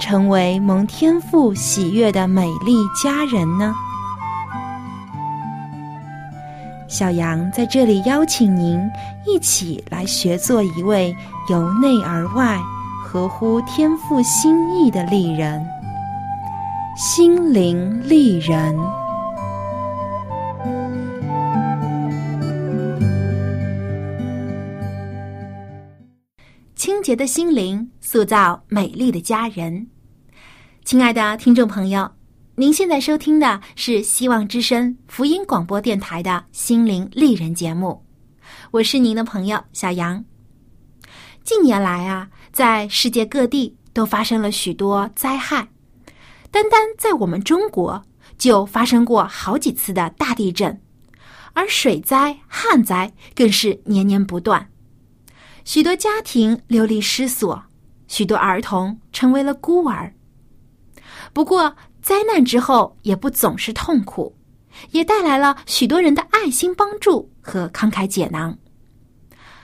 成为蒙天赋喜悦的美丽佳人呢？小杨在这里邀请您一起来学做一位由内而外、合乎天赋心意的丽人——心灵丽人。洁的心灵塑造美丽的家人。亲爱的听众朋友，您现在收听的是希望之声福音广播电台的心灵丽人节目，我是您的朋友小杨。近年来啊，在世界各地都发生了许多灾害，单单在我们中国就发生过好几次的大地震，而水灾、旱灾更是年年不断。许多家庭流离失所，许多儿童成为了孤儿。不过，灾难之后也不总是痛苦，也带来了许多人的爱心帮助和慷慨解囊。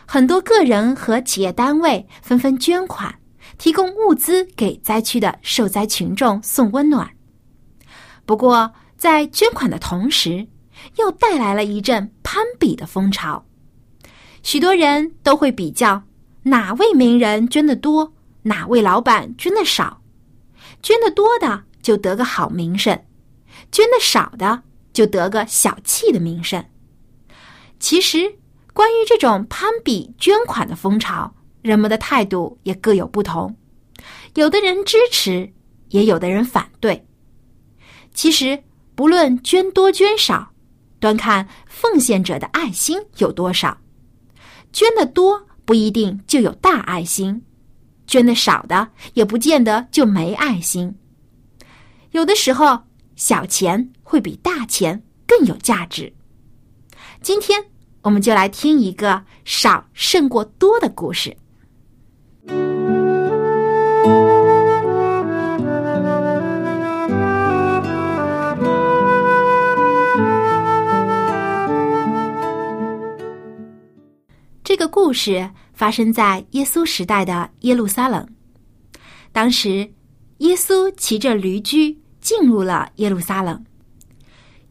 很多个人和企业单位纷纷捐款，提供物资给灾区的受灾群众送温暖。不过，在捐款的同时，又带来了一阵攀比的风潮。许多人都会比较哪位名人捐的多，哪位老板捐的少。捐的多的就得个好名声，捐的少的就得个小气的名声。其实，关于这种攀比捐款的风潮，人们的态度也各有不同。有的人支持，也有的人反对。其实，不论捐多捐少，端看奉献者的爱心有多少。捐的多不一定就有大爱心，捐的少的也不见得就没爱心。有的时候，小钱会比大钱更有价值。今天，我们就来听一个少胜过多的故事。这个故事发生在耶稣时代的耶路撒冷。当时，耶稣骑着驴驹进入了耶路撒冷，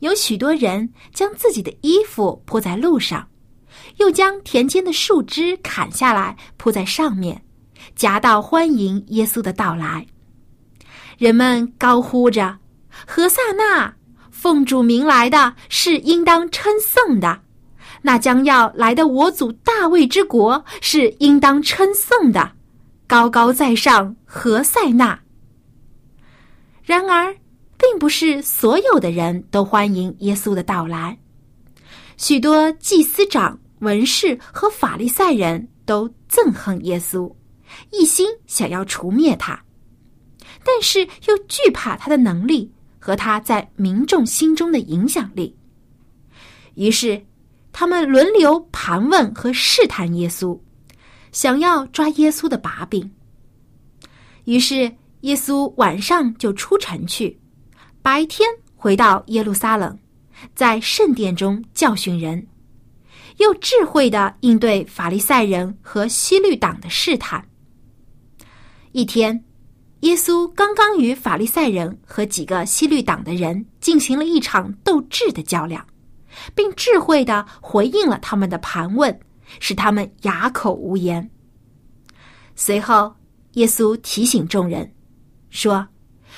有许多人将自己的衣服铺在路上，又将田间的树枝砍下来铺在上面，夹道欢迎耶稣的到来。人们高呼着：“何塞纳，奉主名来的是应当称颂的。”那将要来的我祖大卫之国是应当称颂的，高高在上何塞纳。然而，并不是所有的人都欢迎耶稣的到来，许多祭司长、文士和法利赛人都憎恨耶稣，一心想要除灭他，但是又惧怕他的能力和他在民众心中的影响力，于是。他们轮流盘问和试探耶稣，想要抓耶稣的把柄。于是耶稣晚上就出城去，白天回到耶路撒冷，在圣殿中教训人，又智慧的应对法利赛人和西律党的试探。一天，耶稣刚刚与法利赛人和几个西律党的人进行了一场斗智的较量。并智慧的回应了他们的盘问，使他们哑口无言。随后，耶稣提醒众人说：“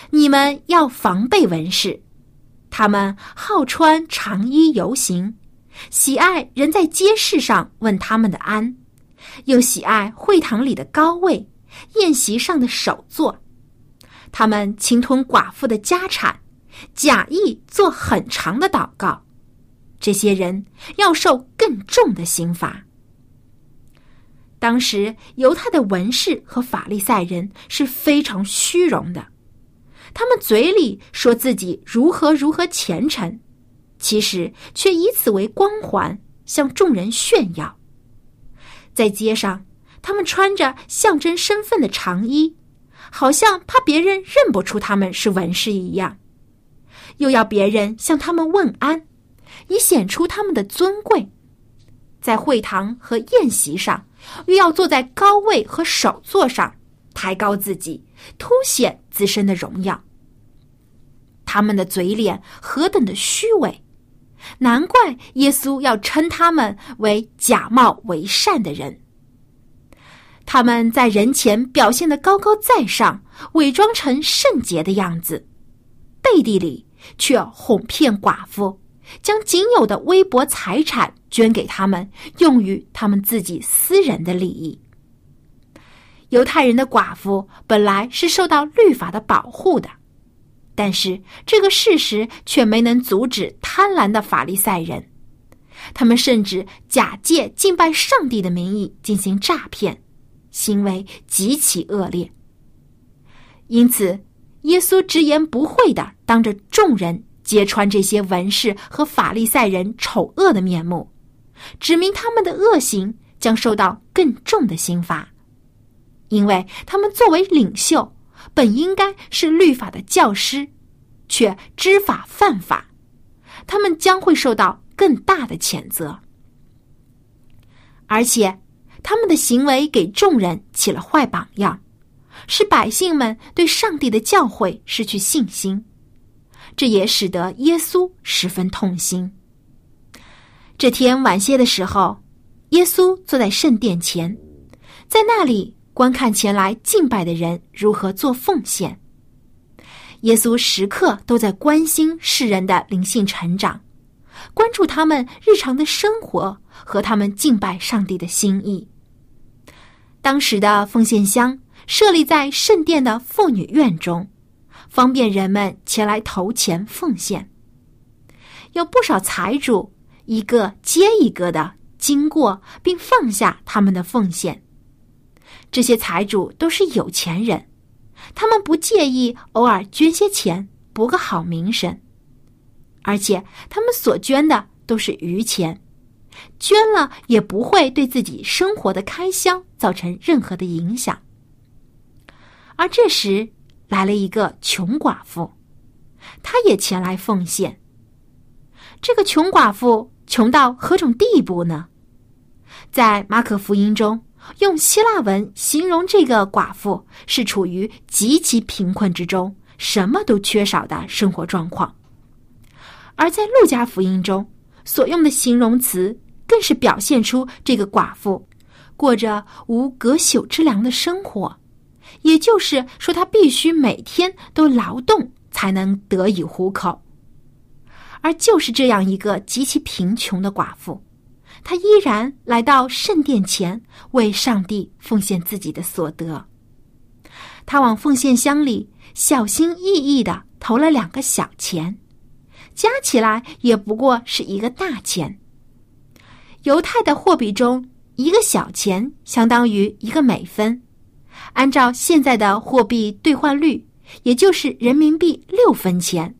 你们要防备文士，他们好穿长衣游行，喜爱人在街市上问他们的安，又喜爱会堂里的高位、宴席上的首座。他们侵吞寡妇的家产，假意做很长的祷告。这些人要受更重的刑罚。当时犹太的文士和法利赛人是非常虚荣的，他们嘴里说自己如何如何虔诚，其实却以此为光环向众人炫耀。在街上，他们穿着象征身份的长衣，好像怕别人认不出他们是文士一样，又要别人向他们问安。以显出他们的尊贵，在会堂和宴席上，又要坐在高位和首座上，抬高自己，凸显自身的荣耀。他们的嘴脸何等的虚伪，难怪耶稣要称他们为假冒为善的人。他们在人前表现的高高在上，伪装成圣洁的样子，背地里却哄骗寡妇。将仅有的微薄财产捐给他们，用于他们自己私人的利益。犹太人的寡妇本来是受到律法的保护的，但是这个事实却没能阻止贪婪的法利赛人。他们甚至假借敬拜上帝的名义进行诈骗，行为极其恶劣。因此，耶稣直言不讳的当着众人。揭穿这些文士和法利赛人丑恶的面目，指明他们的恶行将受到更重的刑罚，因为他们作为领袖，本应该是律法的教师，却知法犯法，他们将会受到更大的谴责。而且，他们的行为给众人起了坏榜样，使百姓们对上帝的教诲失去信心。这也使得耶稣十分痛心。这天晚些的时候，耶稣坐在圣殿前，在那里观看前来敬拜的人如何做奉献。耶稣时刻都在关心世人的灵性成长，关注他们日常的生活和他们敬拜上帝的心意。当时的奉献箱设立在圣殿的妇女院中。方便人们前来投钱奉献，有不少财主一个接一个的经过，并放下他们的奉献。这些财主都是有钱人，他们不介意偶尔捐些钱博个好名声，而且他们所捐的都是余钱，捐了也不会对自己生活的开销造成任何的影响。而这时。来了一个穷寡妇，她也前来奉献。这个穷寡妇穷到何种地步呢？在马可福音中，用希腊文形容这个寡妇是处于极其贫困之中，什么都缺少的生活状况；而在路加福音中所用的形容词，更是表现出这个寡妇过着无隔朽之粮的生活。也就是说，他必须每天都劳动才能得以糊口。而就是这样一个极其贫穷的寡妇，她依然来到圣殿前为上帝奉献自己的所得。她往奉献箱里小心翼翼的投了两个小钱，加起来也不过是一个大钱。犹太的货币中，一个小钱相当于一个美分。按照现在的货币兑换率，也就是人民币六分钱。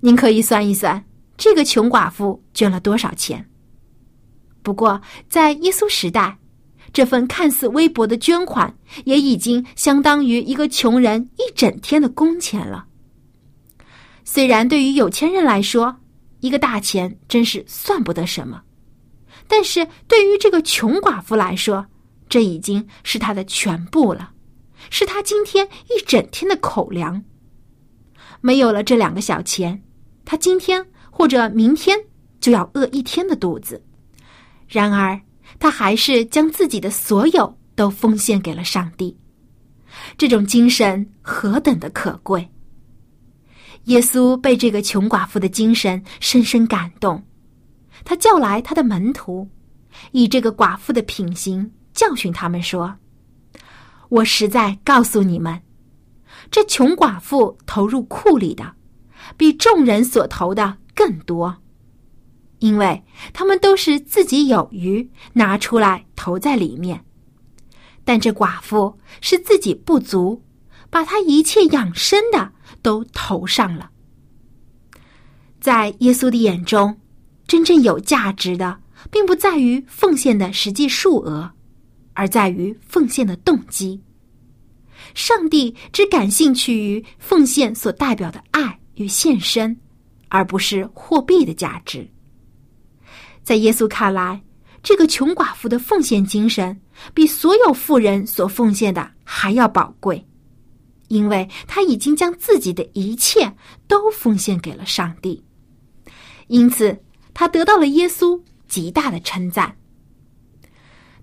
您可以算一算，这个穷寡妇捐了多少钱？不过，在耶稣时代，这份看似微薄的捐款，也已经相当于一个穷人一整天的工钱了。虽然对于有钱人来说，一个大钱真是算不得什么，但是对于这个穷寡妇来说，这已经是他的全部了，是他今天一整天的口粮。没有了这两个小钱，他今天或者明天就要饿一天的肚子。然而，他还是将自己的所有都奉献给了上帝。这种精神何等的可贵！耶稣被这个穷寡妇的精神深深感动，他叫来他的门徒，以这个寡妇的品行教训他们说：“我实在告诉你们，这穷寡妇投入库里的，比众人所投的更多，因为他们都是自己有余拿出来投在里面，但这寡妇是自己不足，把她一切养生的都投上了。在耶稣的眼中。”真正有价值的，并不在于奉献的实际数额，而在于奉献的动机。上帝只感兴趣于奉献所代表的爱与献身，而不是货币的价值。在耶稣看来，这个穷寡妇的奉献精神比所有富人所奉献的还要宝贵，因为他已经将自己的一切都奉献给了上帝，因此。他得到了耶稣极大的称赞。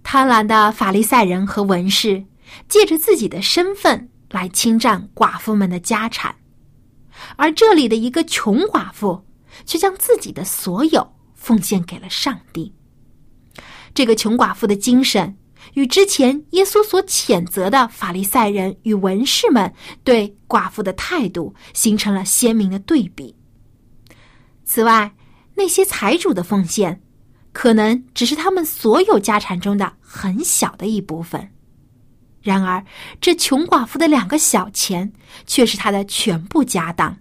贪婪的法利赛人和文士借着自己的身份来侵占寡妇们的家产，而这里的一个穷寡妇却将自己的所有奉献给了上帝。这个穷寡妇的精神与之前耶稣所谴责的法利赛人与文士们对寡妇的态度形成了鲜明的对比。此外，那些财主的奉献，可能只是他们所有家产中的很小的一部分。然而，这穷寡妇的两个小钱却是他的全部家当。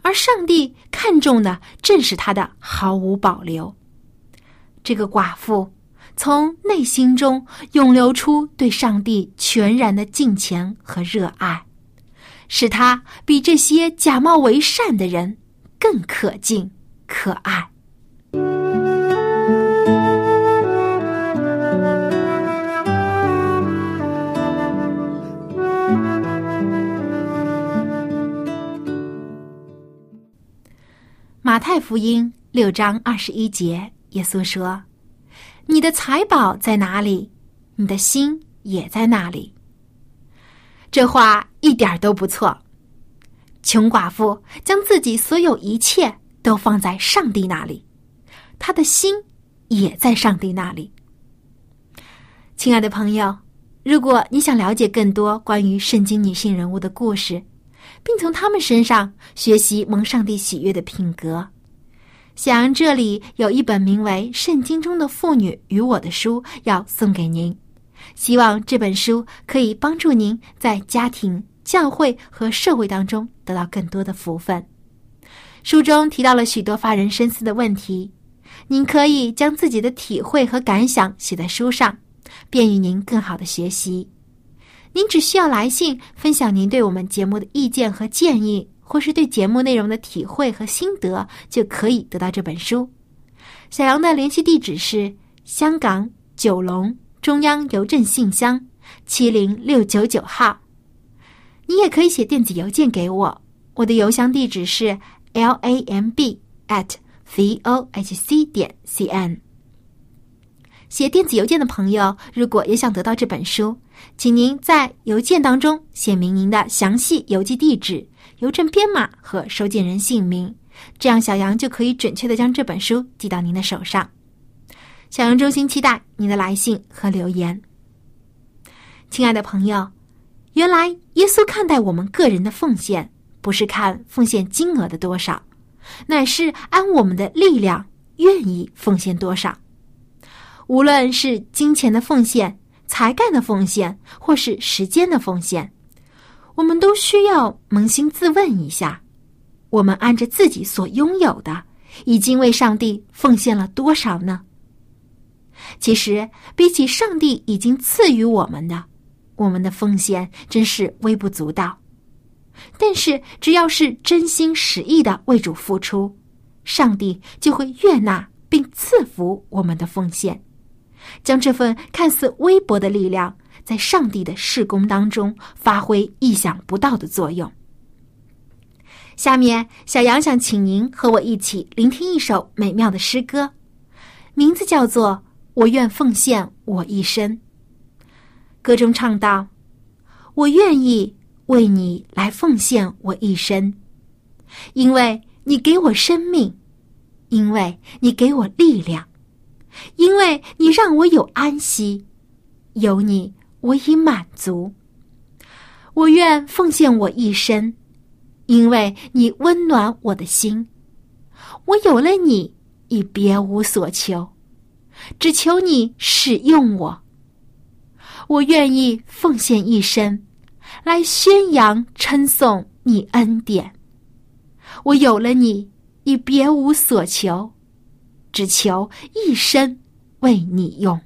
而上帝看重的正是他的毫无保留。这个寡妇从内心中涌流出对上帝全然的敬虔和热爱，使他比这些假冒为善的人更可敬。可爱。马太福音六章二十一节，耶稣说：“你的财宝在哪里，你的心也在那里。”这话一点都不错。穷寡妇将自己所有一切。都放在上帝那里，他的心也在上帝那里。亲爱的朋友，如果你想了解更多关于圣经女性人物的故事，并从他们身上学习蒙上帝喜悦的品格，想这里有一本名为《圣经中的妇女与我》的书要送给您。希望这本书可以帮助您在家庭、教会和社会当中得到更多的福分。书中提到了许多发人深思的问题，您可以将自己的体会和感想写在书上，便于您更好的学习。您只需要来信分享您对我们节目的意见和建议，或是对节目内容的体会和心得，就可以得到这本书。小杨的联系地址是香港九龙中央邮政信箱七零六九九号。你也可以写电子邮件给我，我的邮箱地址是。l a m b at v o h c 点 c n。写电子邮件的朋友，如果也想得到这本书，请您在邮件当中写明您的详细邮寄地址、邮政编码和收件人姓名，这样小杨就可以准确的将这本书寄到您的手上。小杨衷心期待您的来信和留言。亲爱的朋友，原来耶稣看待我们个人的奉献。不是看奉献金额的多少，乃是按我们的力量愿意奉献多少。无论是金钱的奉献、才干的奉献，或是时间的奉献，我们都需要扪心自问一下：我们按着自己所拥有的，已经为上帝奉献了多少呢？其实，比起上帝已经赐予我们的，我们的奉献真是微不足道。但是，只要是真心实意的为主付出，上帝就会悦纳并赐福我们的奉献，将这份看似微薄的力量，在上帝的事工当中发挥意想不到的作用。下面，小杨想请您和我一起聆听一首美妙的诗歌，名字叫做《我愿奉献我一生》。歌中唱道：“我愿意。”为你来奉献我一生，因为你给我生命，因为你给我力量，因为你让我有安息，有你我已满足。我愿奉献我一生，因为你温暖我的心。我有了你，已别无所求，只求你使用我。我愿意奉献一生，来宣扬称颂你恩典。我有了你，已别无所求，只求一生为你用。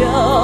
酒。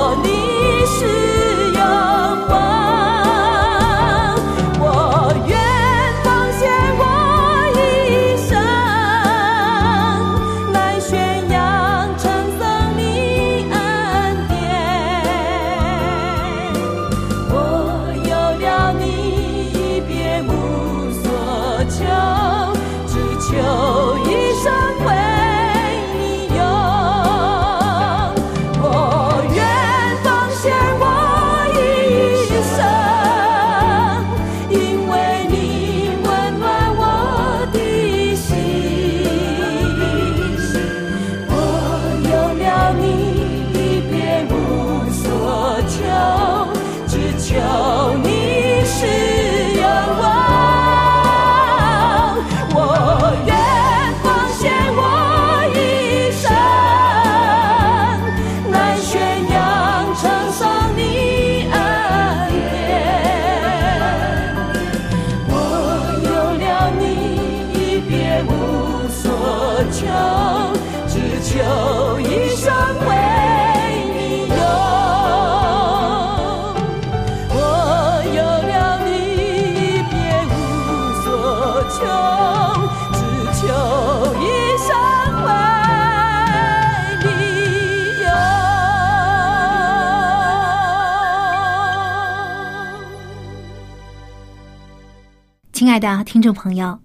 亲爱的听众朋友，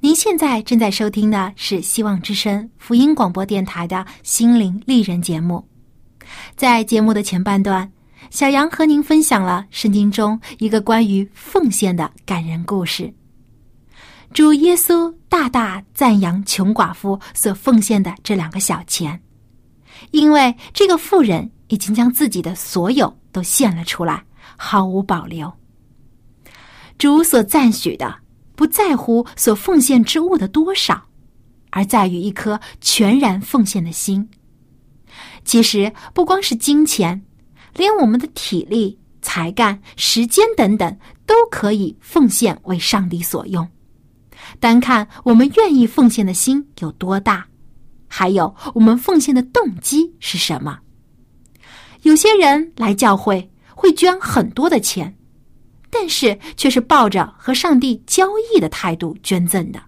您现在正在收听的是希望之声福音广播电台的心灵丽人节目。在节目的前半段，小杨和您分享了圣经中一个关于奉献的感人故事。主耶稣大大赞扬穷寡妇所奉献的这两个小钱，因为这个妇人已经将自己的所有都献了出来，毫无保留。主所赞许的，不在乎所奉献之物的多少，而在于一颗全然奉献的心。其实不光是金钱，连我们的体力、才干、时间等等，都可以奉献为上帝所用。单看我们愿意奉献的心有多大，还有我们奉献的动机是什么。有些人来教会会捐很多的钱。但是却是抱着和上帝交易的态度捐赠的，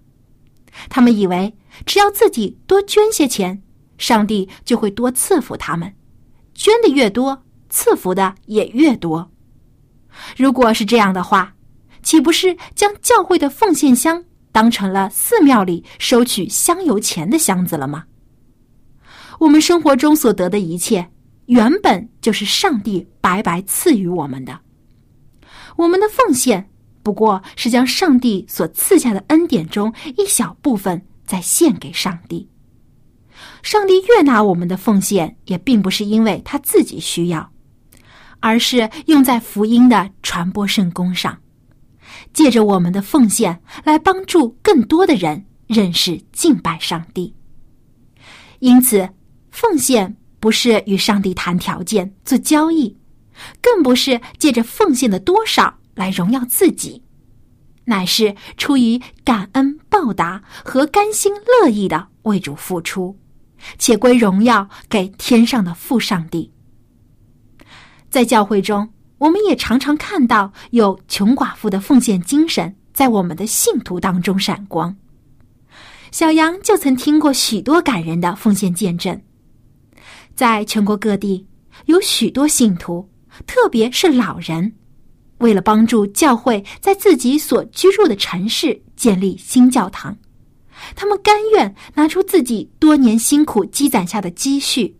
他们以为只要自己多捐些钱，上帝就会多赐福他们，捐的越多，赐福的也越多。如果是这样的话，岂不是将教会的奉献箱当成了寺庙里收取香油钱的箱子了吗？我们生活中所得的一切，原本就是上帝白白赐予我们的。我们的奉献不过是将上帝所赐下的恩典中一小部分再献给上帝。上帝悦纳我们的奉献，也并不是因为他自己需要，而是用在福音的传播圣功上，借着我们的奉献来帮助更多的人认识敬拜上帝。因此，奉献不是与上帝谈条件做交易。更不是借着奉献的多少来荣耀自己，乃是出于感恩报答和甘心乐意的为主付出，且归荣耀给天上的父上帝。在教会中，我们也常常看到有穷寡妇的奉献精神在我们的信徒当中闪光。小杨就曾听过许多感人的奉献见证，在全国各地有许多信徒。特别是老人，为了帮助教会在自己所居住的城市建立新教堂，他们甘愿拿出自己多年辛苦积攒下的积蓄，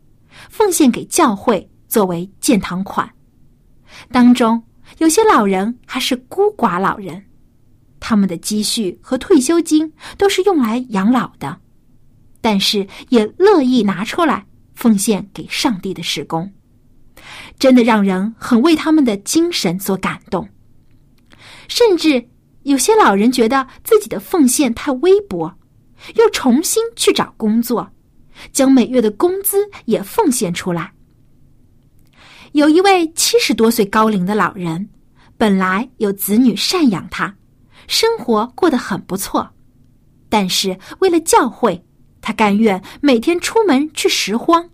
奉献给教会作为建堂款。当中有些老人还是孤寡老人，他们的积蓄和退休金都是用来养老的，但是也乐意拿出来奉献给上帝的施工。真的让人很为他们的精神所感动，甚至有些老人觉得自己的奉献太微薄，又重新去找工作，将每月的工资也奉献出来。有一位七十多岁高龄的老人，本来有子女赡养他，生活过得很不错，但是为了教会，他甘愿每天出门去拾荒。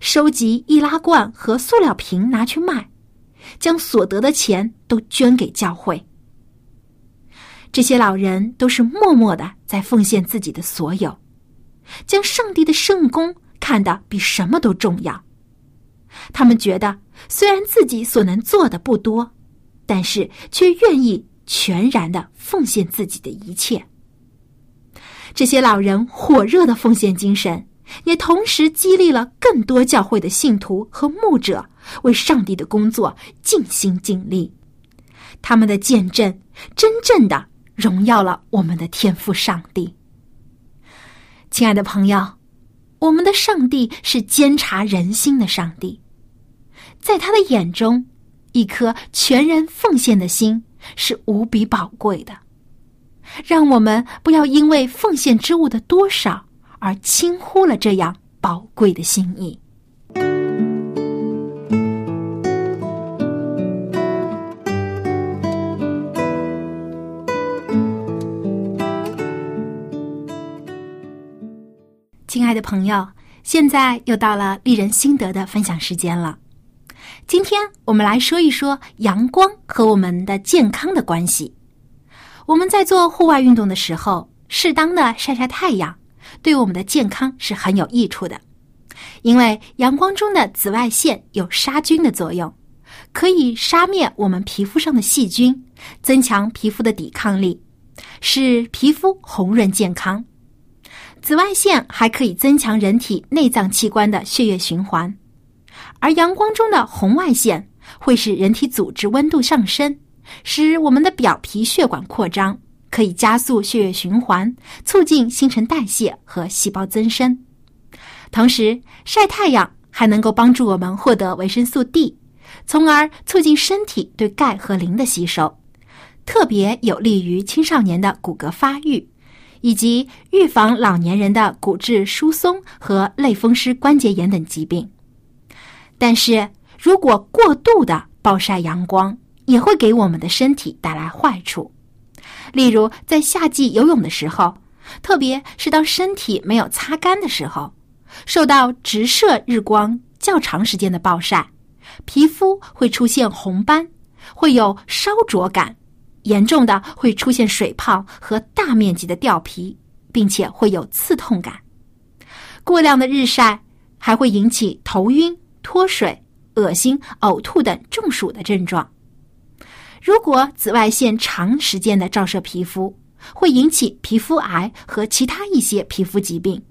收集易拉罐和塑料瓶拿去卖，将所得的钱都捐给教会。这些老人都是默默的在奉献自己的所有，将上帝的圣功看得比什么都重要。他们觉得，虽然自己所能做的不多，但是却愿意全然的奉献自己的一切。这些老人火热的奉献精神。也同时激励了更多教会的信徒和牧者为上帝的工作尽心尽力。他们的见证真正的荣耀了我们的天赋上帝。亲爱的朋友，我们的上帝是监察人心的上帝，在他的眼中，一颗全然奉献的心是无比宝贵的。让我们不要因为奉献之物的多少。而轻忽了这样宝贵的心意。亲爱的朋友，现在又到了丽人心得的分享时间了。今天我们来说一说阳光和我们的健康的关系。我们在做户外运动的时候，适当的晒晒太阳。对我们的健康是很有益处的，因为阳光中的紫外线有杀菌的作用，可以杀灭我们皮肤上的细菌，增强皮肤的抵抗力，使皮肤红润健康。紫外线还可以增强人体内脏器官的血液循环，而阳光中的红外线会使人体组织温度上升，使我们的表皮血管扩张，可以加速血液循环，促进新陈代谢和细胞增生。同时，晒太阳还能够帮助我们获得维生素 D，从而促进身体对钙和磷的吸收，特别有利于青少年的骨骼发育。以及预防老年人的骨质疏松和类风湿关节炎等疾病。但是如果过度的暴晒阳光，也会给我们的身体带来坏处。例如，在夏季游泳的时候，特别是当身体没有擦干的时候，受到直射日光较长时间的暴晒，皮肤会出现红斑，会有烧灼感。严重的会出现水泡和大面积的掉皮，并且会有刺痛感。过量的日晒还会引起头晕、脱水、恶心、呕吐等中暑的症状。如果紫外线长时间的照射皮肤，会引起皮肤癌和其他一些皮肤疾病。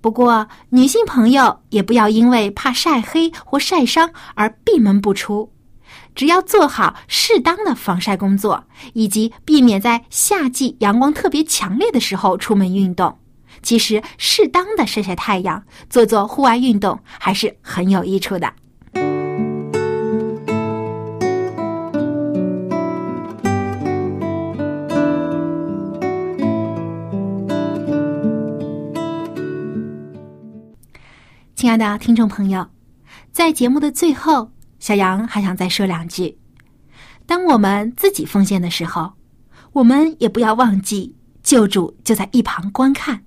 不过，女性朋友也不要因为怕晒黑或晒伤而闭门不出。只要做好适当的防晒工作，以及避免在夏季阳光特别强烈的时候出门运动，其实适当的晒晒太阳、做做户外运动还是很有益处的。亲爱的听众朋友，在节目的最后。小杨还想再说两句：当我们自己奉献的时候，我们也不要忘记救主就在一旁观看，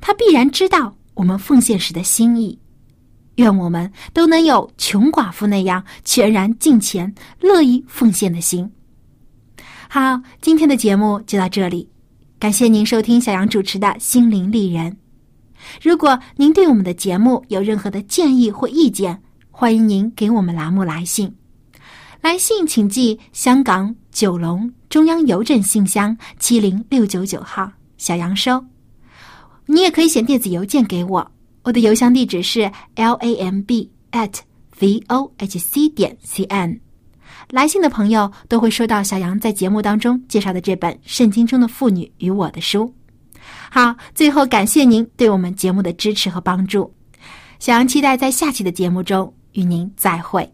他必然知道我们奉献时的心意。愿我们都能有穷寡妇那样全然敬虔、乐意奉献的心。好，今天的节目就到这里，感谢您收听小杨主持的《心灵丽人》。如果您对我们的节目有任何的建议或意见，欢迎您给我们栏目来信，来信请寄香港九龙中央邮政信箱七零六九九号，小杨收。你也可以写电子邮件给我，我的邮箱地址是 l a m b at v o h c 点 c n。来信的朋友都会收到小杨在节目当中介绍的这本《圣经中的妇女与我》的书。好，最后感谢您对我们节目的支持和帮助，小杨期待在下期的节目中。与您再会。